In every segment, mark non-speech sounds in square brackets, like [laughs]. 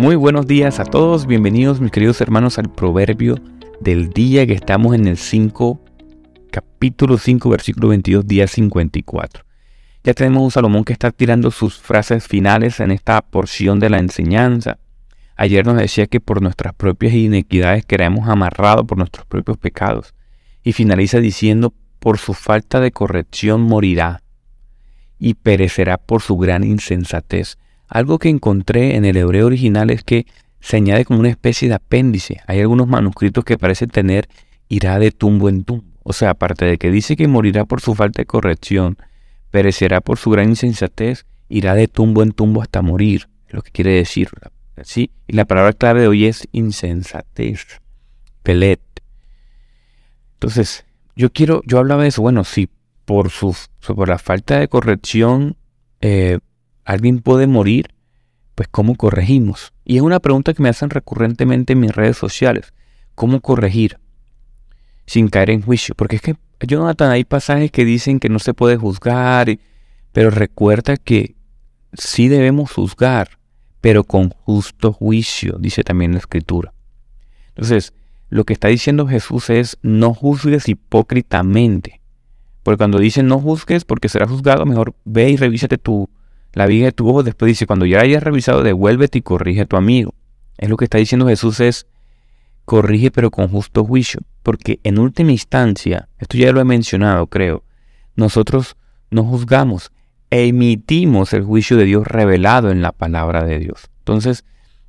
Muy buenos días a todos, bienvenidos mis queridos hermanos al proverbio del día que estamos en el 5, capítulo 5, versículo 22, día 54. Ya tenemos un Salomón que está tirando sus frases finales en esta porción de la enseñanza. Ayer nos decía que por nuestras propias inequidades queremos amarrados por nuestros propios pecados. Y finaliza diciendo, por su falta de corrección morirá y perecerá por su gran insensatez. Algo que encontré en el hebreo original es que se añade como una especie de apéndice. Hay algunos manuscritos que parecen tener irá de tumbo en tumbo. O sea, aparte de que dice que morirá por su falta de corrección, perecerá por su gran insensatez, irá de tumbo en tumbo hasta morir. Es lo que quiere decir. ¿sí? Y la palabra clave de hoy es insensatez. Pelet. Entonces, yo quiero, yo hablaba de eso, bueno, si por, su, por la falta de corrección eh, alguien puede morir, pues ¿cómo corregimos? Y es una pregunta que me hacen recurrentemente en mis redes sociales. ¿Cómo corregir sin caer en juicio? Porque es que, Jonathan, hay pasajes que dicen que no se puede juzgar, pero recuerda que sí debemos juzgar, pero con justo juicio, dice también la escritura. Entonces, lo que está diciendo Jesús es no juzgues hipócritamente. Porque cuando dice no juzgues porque serás juzgado, mejor ve y revísate tu, la vida de tu ojo. Después dice, cuando ya hayas revisado, devuélvete y corrige a tu amigo. Es lo que está diciendo Jesús es corrige pero con justo juicio. Porque en última instancia, esto ya lo he mencionado creo, nosotros no juzgamos, emitimos el juicio de Dios revelado en la palabra de Dios. Entonces,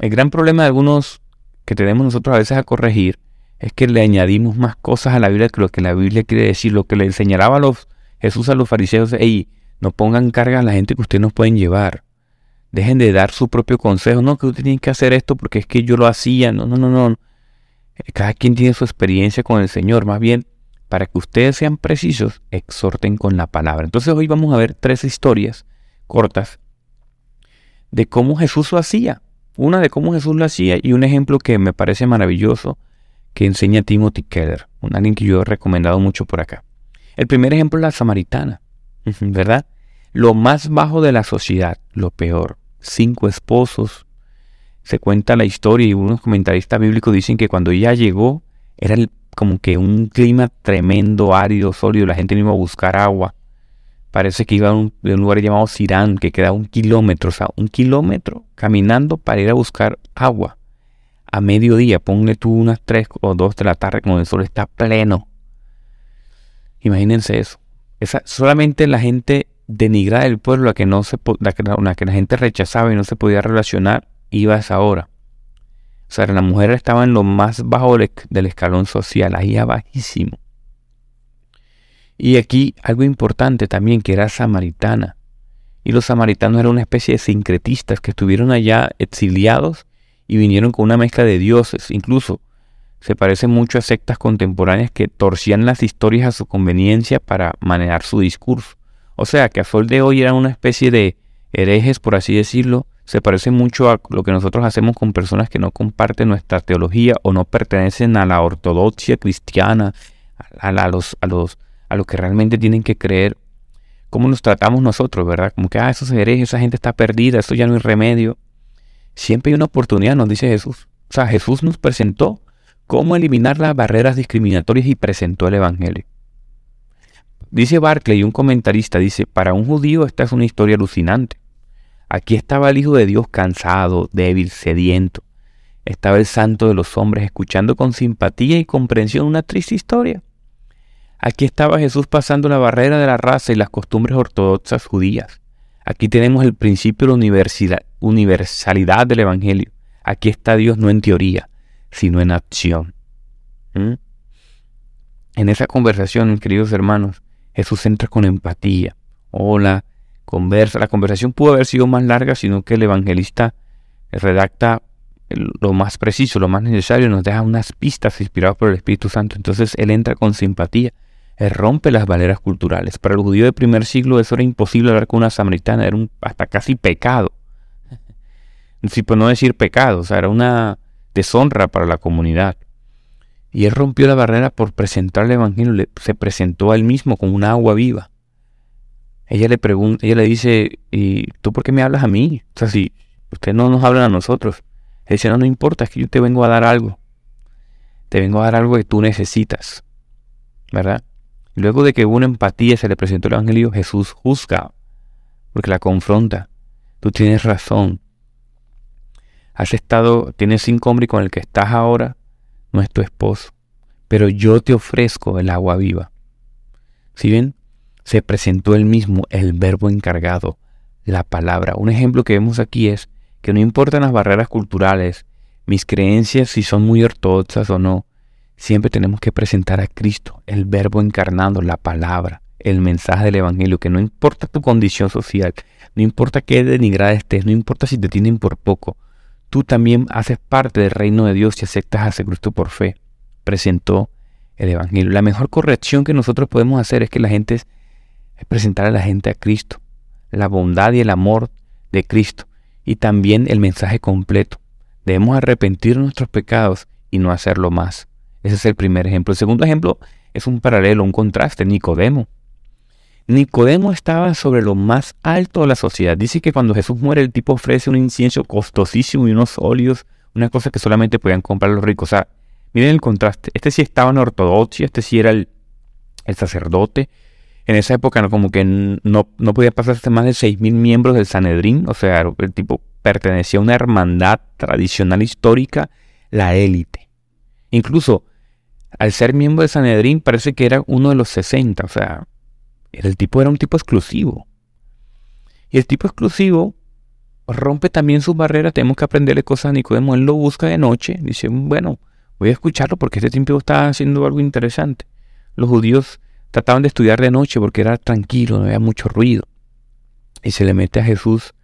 el gran problema de algunos que tenemos nosotros a veces a corregir es que le añadimos más cosas a la Biblia que lo que la Biblia quiere decir, lo que le enseñaba a los, Jesús a los fariseos, hey, no pongan carga a la gente que ustedes nos pueden llevar. Dejen de dar su propio consejo, no, que ustedes tienen que hacer esto porque es que yo lo hacía, no, no, no, no. Cada quien tiene su experiencia con el Señor, más bien, para que ustedes sean precisos, exhorten con la palabra. Entonces hoy vamos a ver tres historias cortas de cómo Jesús lo hacía. Una de cómo Jesús lo hacía y un ejemplo que me parece maravilloso que enseña Timothy Keller, un alguien que yo he recomendado mucho por acá. El primer ejemplo es la samaritana, [laughs] ¿verdad? Lo más bajo de la sociedad, lo peor. Cinco esposos. Se cuenta la historia y unos comentaristas bíblicos dicen que cuando ella llegó era como que un clima tremendo, árido, sólido, la gente no iba a buscar agua. Parece que iba a un, un lugar llamado Sirán, que queda un kilómetro, o sea, un kilómetro caminando para ir a buscar agua a mediodía, ponle tú unas 3 o 2 de la tarde cuando el sol está pleno. Imagínense eso. Esa, solamente la gente denigrada del pueblo, la que, no se, la que, la, que la gente rechazaba y no se podía relacionar, iba a esa hora. O sea, la mujer estaba en lo más bajo del escalón social, ahí bajísimo. Y aquí algo importante también, que era samaritana. Y los samaritanos eran una especie de sincretistas que estuvieron allá exiliados y vinieron con una mezcla de dioses. Incluso se parece mucho a sectas contemporáneas que torcían las historias a su conveniencia para manejar su discurso. O sea que a sol de hoy eran una especie de herejes, por así decirlo. Se parece mucho a lo que nosotros hacemos con personas que no comparten nuestra teología o no pertenecen a la ortodoxia cristiana, a, los, a, los, a los que realmente tienen que creer. ¿Cómo nos tratamos nosotros, verdad? Como que, ah, esos herejes, esa gente está perdida, eso ya no hay remedio. Siempre hay una oportunidad, nos dice Jesús. O sea, Jesús nos presentó cómo eliminar las barreras discriminatorias y presentó el Evangelio. Dice Barclay, un comentarista, dice, para un judío esta es una historia alucinante. Aquí estaba el Hijo de Dios cansado, débil, sediento. Estaba el Santo de los hombres escuchando con simpatía y comprensión una triste historia. Aquí estaba Jesús pasando la barrera de la raza y las costumbres ortodoxas judías. Aquí tenemos el principio de la universalidad del Evangelio. Aquí está Dios no en teoría, sino en acción. ¿Mm? En esa conversación, queridos hermanos, Jesús entra con empatía. Hola, conversa. La conversación pudo haber sido más larga, sino que el evangelista redacta lo más preciso, lo más necesario, nos deja unas pistas inspiradas por el Espíritu Santo. Entonces él entra con simpatía rompe las barreras culturales. Para el judío del primer siglo eso era imposible hablar con una samaritana, era un, hasta casi pecado. [laughs] Si por no decir pecado, o sea, era una deshonra para la comunidad. Y él rompió la barrera por presentar el Evangelio, se presentó a él mismo con una agua viva. Ella le pregunta, ella le dice, ¿y tú por qué me hablas a mí? O sea, si usted no nos habla a nosotros. Él dice, no, no importa, es que yo te vengo a dar algo. Te vengo a dar algo que tú necesitas. ¿Verdad? Luego de que hubo una empatía se le presentó el Evangelio, Jesús juzga, porque la confronta. Tú tienes razón. Has estado, tienes cinco hombres con el que estás ahora no es tu esposo, pero yo te ofrezco el agua viva. Si bien se presentó él mismo el verbo encargado, la palabra. Un ejemplo que vemos aquí es que no importan las barreras culturales, mis creencias si son muy ortodoxas o no, siempre tenemos que presentar a Cristo, el verbo encarnado, la palabra, el mensaje del Evangelio, que no importa tu condición social, no importa qué denigrada estés, no importa si te tienen por poco, tú también haces parte del reino de Dios y aceptas a Cristo por fe. Presentó el Evangelio. La mejor corrección que nosotros podemos hacer es que la gente es, presentar a la gente a Cristo, la bondad y el amor de Cristo y también el mensaje completo. Debemos arrepentir nuestros pecados y no hacerlo más. Ese es el primer ejemplo. El segundo ejemplo es un paralelo, un contraste, Nicodemo. Nicodemo estaba sobre lo más alto de la sociedad. Dice que cuando Jesús muere el tipo ofrece un incienso costosísimo y unos óleos, una cosa que solamente podían comprar los ricos. O sea, miren el contraste. Este sí estaba en ortodoxia, este sí era el, sacerdote. En esa época no, como que no, no podía pasarse más de 6.000 miembros del Sanedrín. O sea, el tipo pertenecía a una hermandad tradicional histórica, la élite. Incluso al ser miembro del Sanedrín parece que era uno de los 60. O sea, el tipo era un tipo exclusivo. Y el tipo exclusivo rompe también sus barreras. Tenemos que aprenderle cosas a Nicodemo. Él lo busca de noche. Dice, bueno, voy a escucharlo porque este tipo está haciendo algo interesante. Los judíos trataban de estudiar de noche porque era tranquilo, no había mucho ruido. Y se le mete a Jesús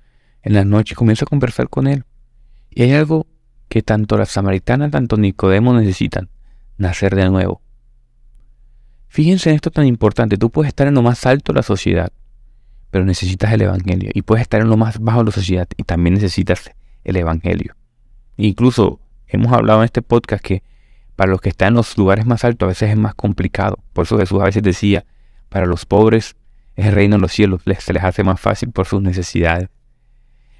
en la noche y comienza a conversar con él. Y hay algo que tanto la samaritana, tanto Nicodemo necesitan, nacer de nuevo. Fíjense en esto tan importante. Tú puedes estar en lo más alto de la sociedad, pero necesitas el Evangelio. Y puedes estar en lo más bajo de la sociedad y también necesitas el Evangelio. Incluso hemos hablado en este podcast que para los que están en los lugares más altos a veces es más complicado. Por eso Jesús a veces decía, para los pobres es el reino de los cielos, se les hace más fácil por sus necesidades.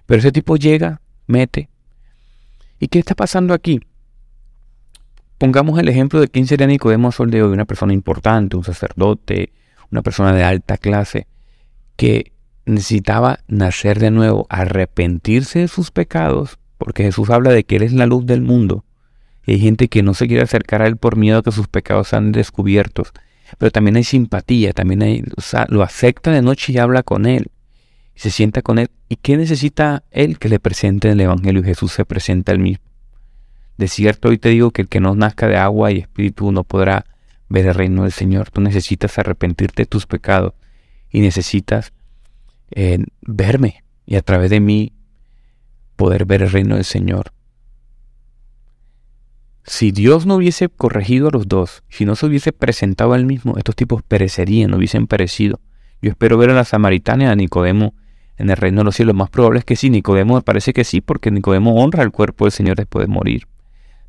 Pero ese tipo llega, mete. ¿Y qué está pasando aquí? Pongamos el ejemplo de quién sería Nicodemo Sol de hoy, una persona importante, un sacerdote, una persona de alta clase, que necesitaba nacer de nuevo, arrepentirse de sus pecados, porque Jesús habla de que Él es la luz del mundo. Y hay gente que no se quiere acercar a Él por miedo a que sus pecados sean descubiertos. Pero también hay simpatía, también hay, lo acepta de noche y habla con Él. Se sienta con Él. ¿Y qué necesita Él? Que le presente el Evangelio y Jesús se presenta él mismo. De cierto, hoy te digo que el que no nazca de agua y espíritu no podrá ver el reino del Señor. Tú necesitas arrepentirte de tus pecados y necesitas eh, verme y a través de mí poder ver el reino del Señor. Si Dios no hubiese corregido a los dos, si no se hubiese presentado al mismo, estos tipos perecerían, hubiesen perecido. Yo espero ver a la samaritana y a Nicodemo en el reino de los cielos. Lo más probable es que sí, Nicodemo me parece que sí, porque Nicodemo honra el cuerpo del Señor después de morir.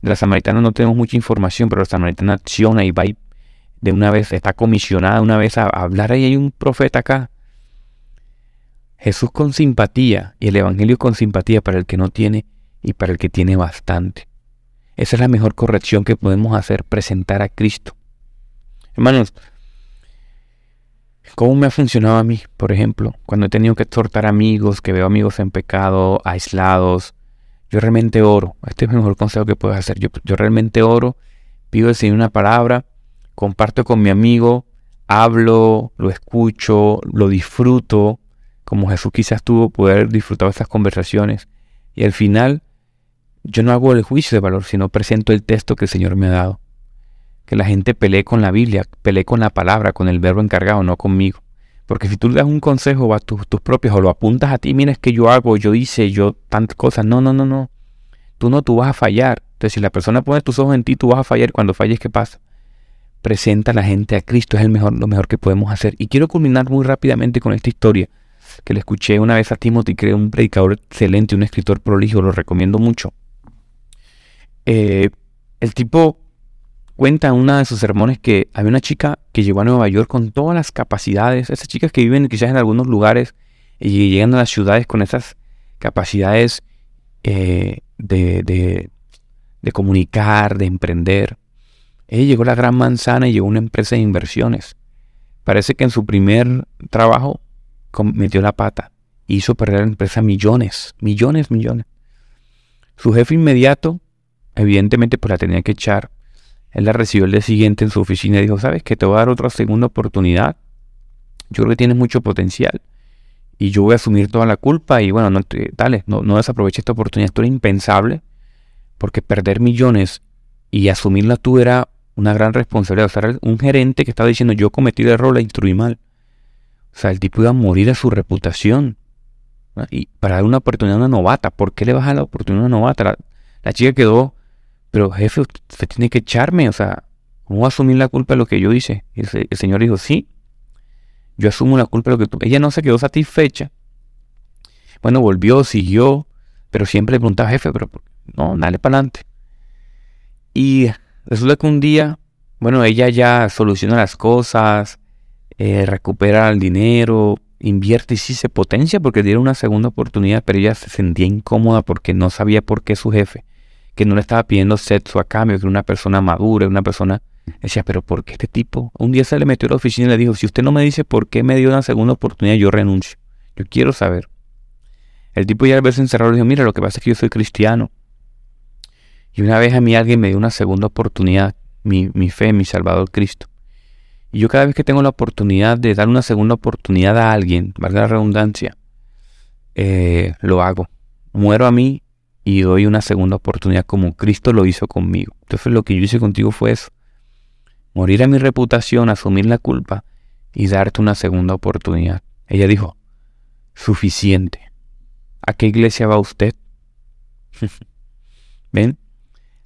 De la samaritana no tenemos mucha información, pero la samaritana acciona y va de una vez, está comisionada una vez a hablar. Ahí hay un profeta acá. Jesús con simpatía y el Evangelio con simpatía para el que no tiene y para el que tiene bastante. Esa es la mejor corrección que podemos hacer, presentar a Cristo. Hermanos, ¿cómo me ha funcionado a mí? Por ejemplo, cuando he tenido que exhortar amigos, que veo amigos en pecado, aislados, yo realmente oro. Este es el mejor consejo que puedes hacer. Yo, realmente oro, pido al Señor una palabra, comparto con mi amigo, hablo, lo escucho, lo disfruto, como Jesús quizás tuvo poder disfrutar estas conversaciones. Y al final, yo no hago el juicio de valor, sino presento el texto que el Señor me ha dado. Que la gente pelee con la Biblia, pelee con la palabra, con el verbo encargado, no conmigo. Porque si tú le das un consejo a tus, tus propios o lo apuntas a ti, mira, es que yo hago, yo hice, yo tantas cosas. No, no, no, no. Tú no, tú vas a fallar. Entonces, si la persona pone tus ojos en ti, tú vas a fallar. Cuando falles, ¿qué pasa? Presenta a la gente a Cristo. Es el mejor, lo mejor que podemos hacer. Y quiero culminar muy rápidamente con esta historia que le escuché una vez a Timothy, creo un predicador excelente, un escritor prolijo, lo recomiendo mucho. Eh, el tipo cuenta en una de sus sermones que había una chica que llegó a Nueva York con todas las capacidades, esas chicas que viven quizás en algunos lugares y llegan a las ciudades con esas capacidades eh, de, de, comunicar, de emprender. Ella llegó a la gran manzana y llegó a una empresa de inversiones. Parece que en su primer trabajo metió la pata. Hizo perder la empresa millones, millones, millones. Su jefe inmediato, evidentemente, pues la tenía que echar. Él la recibió el día siguiente en su oficina y dijo, ¿sabes que te voy a dar otra segunda oportunidad? Yo creo que tienes mucho potencial. Y yo voy a asumir toda la culpa y bueno, no, dale, no, no desaproveche esta oportunidad. Esto era impensable porque perder millones y asumirla tú era una gran responsabilidad. O sea, un gerente que estaba diciendo yo cometí el error, la instruí mal. O sea, el tipo iba a morir a su reputación. Y para dar una oportunidad a una novata, ¿por qué le vas a la oportunidad a una novata? La, chica quedó, pero jefe, usted tiene que echarme, o sea, ¿cómo asumir la culpa de lo que yo hice? Y el, el señor dijo, sí, yo asumo la culpa de lo que tú... Ella no se quedó satisfecha. Bueno, volvió, siguió, pero siempre le preguntaba, jefe, pero no, dale para adelante. Y Resulta que un día, bueno, ella ya soluciona las cosas, eh, recupera el dinero, invierte y sí se potencia porque dieron una segunda oportunidad, pero ella se sentía incómoda porque no sabía por qué su jefe, que no le estaba pidiendo sexo a cambio, que era una persona madura, una persona... Decía, pero ¿por qué este tipo? Un día se le metió a la oficina y le dijo, si usted no me dice por qué me dio una segunda oportunidad, yo renuncio. Yo quiero saber. El tipo ya al verse encerrado le dijo, mira, lo que pasa es que yo soy cristiano. Y una vez a mí alguien me dio una segunda oportunidad, mi, fe, mi Salvador Cristo. Y yo cada vez que tengo la oportunidad de dar una segunda oportunidad a alguien, valga la redundancia, eh, lo hago. Muero a mí y doy una segunda oportunidad como Cristo lo hizo conmigo. Entonces lo que yo hice contigo fue eso. Morir a mi reputación, asumir la culpa y darte una segunda oportunidad. Ella dijo, suficiente. ¿A qué iglesia va usted? [laughs] ¿Ven?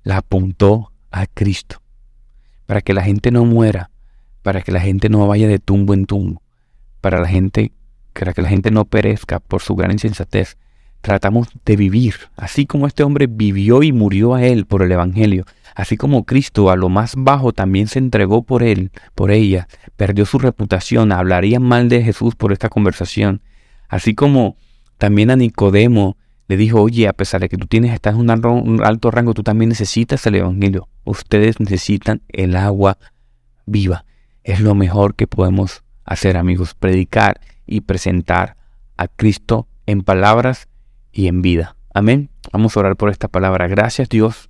la apuntó a Cristo. Para que la gente no muera, para que la gente no vaya de tumbo en tumbo, para la gente, para que la gente no perezca por su gran insensatez. Tratamos de vivir, así como este hombre vivió y murió a él por el Evangelio, así como Cristo a lo más bajo también se entregó por él, por ella, perdió su reputación, hablaría mal de Jesús por esta conversación, así como también a Nicodemo le dijo, oye, a pesar de que tú tienes, estás en un alto rango, tú también necesitas el Evangelio. Ustedes necesitan el agua viva. Es lo mejor que podemos hacer, amigos, predicar y presentar a Cristo en palabras y en vida. Amén. Vamos a orar por esta palabra. Gracias Dios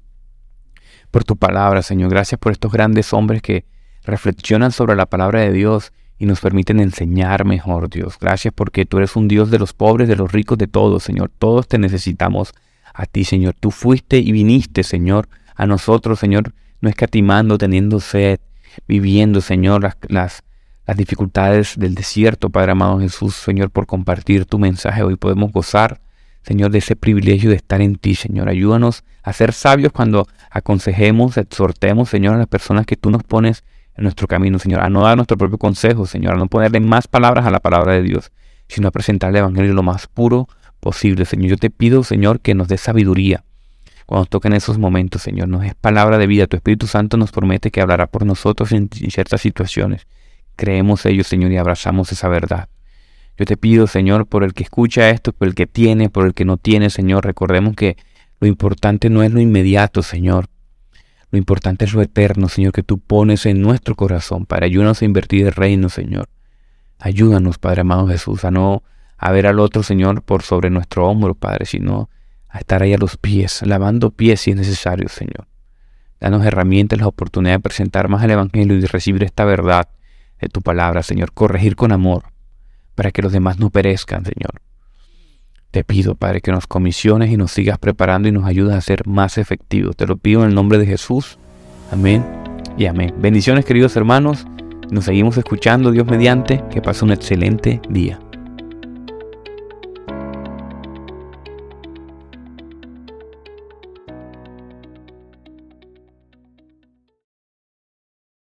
por tu palabra, Señor. Gracias por estos grandes hombres que reflexionan sobre la palabra de Dios y nos permiten enseñar mejor, Dios. Gracias porque tú eres un Dios de los pobres, de los ricos, de todos, Señor. Todos te necesitamos a ti, Señor. Tú fuiste y viniste, Señor, a nosotros, Señor, no escatimando, teniendo sed, viviendo, Señor, las, las, las dificultades del desierto, Padre amado Jesús, Señor, por compartir tu mensaje. Hoy podemos gozar, Señor, de ese privilegio de estar en ti, Señor. Ayúdanos a ser sabios cuando aconsejemos, exhortemos, Señor, a las personas que tú nos pones en nuestro camino, Señor, a no dar nuestro propio consejo, Señor, a no ponerle más palabras a la palabra de Dios, sino a presentar el Evangelio lo más puro posible, Señor. Yo te pido, Señor, que nos dé sabiduría cuando toquen esos momentos, Señor. Nos es palabra de vida. Tu Espíritu Santo nos promete que hablará por nosotros en, ciertas situaciones. Creemos ellos, Señor, y abrazamos esa verdad. Yo te pido, Señor, por el que escucha esto, por el que tiene, por el que no tiene, Señor. Recordemos que lo importante no es lo inmediato, Señor. Lo importante es lo eterno, Señor, que tú pones en nuestro corazón. para ayúdanos a invertir el reino, Señor. Ayúdanos, Padre amado Jesús, a no a ver al otro, Señor, por sobre nuestro hombro, Padre, sino a estar ahí a los pies, lavando pies si es necesario, Señor. Danos herramientas, la oportunidad de presentar más el Evangelio y recibir esta verdad de tu palabra, Señor. Corregir con amor, para que los demás no perezcan, Señor. Te pido, Padre, que nos comisiones y nos sigas preparando y nos ayudes a ser más efectivos. Te lo pido en el nombre de Jesús. Amén y amén. Bendiciones, queridos hermanos. Nos seguimos escuchando, Dios mediante. Que pase un excelente día.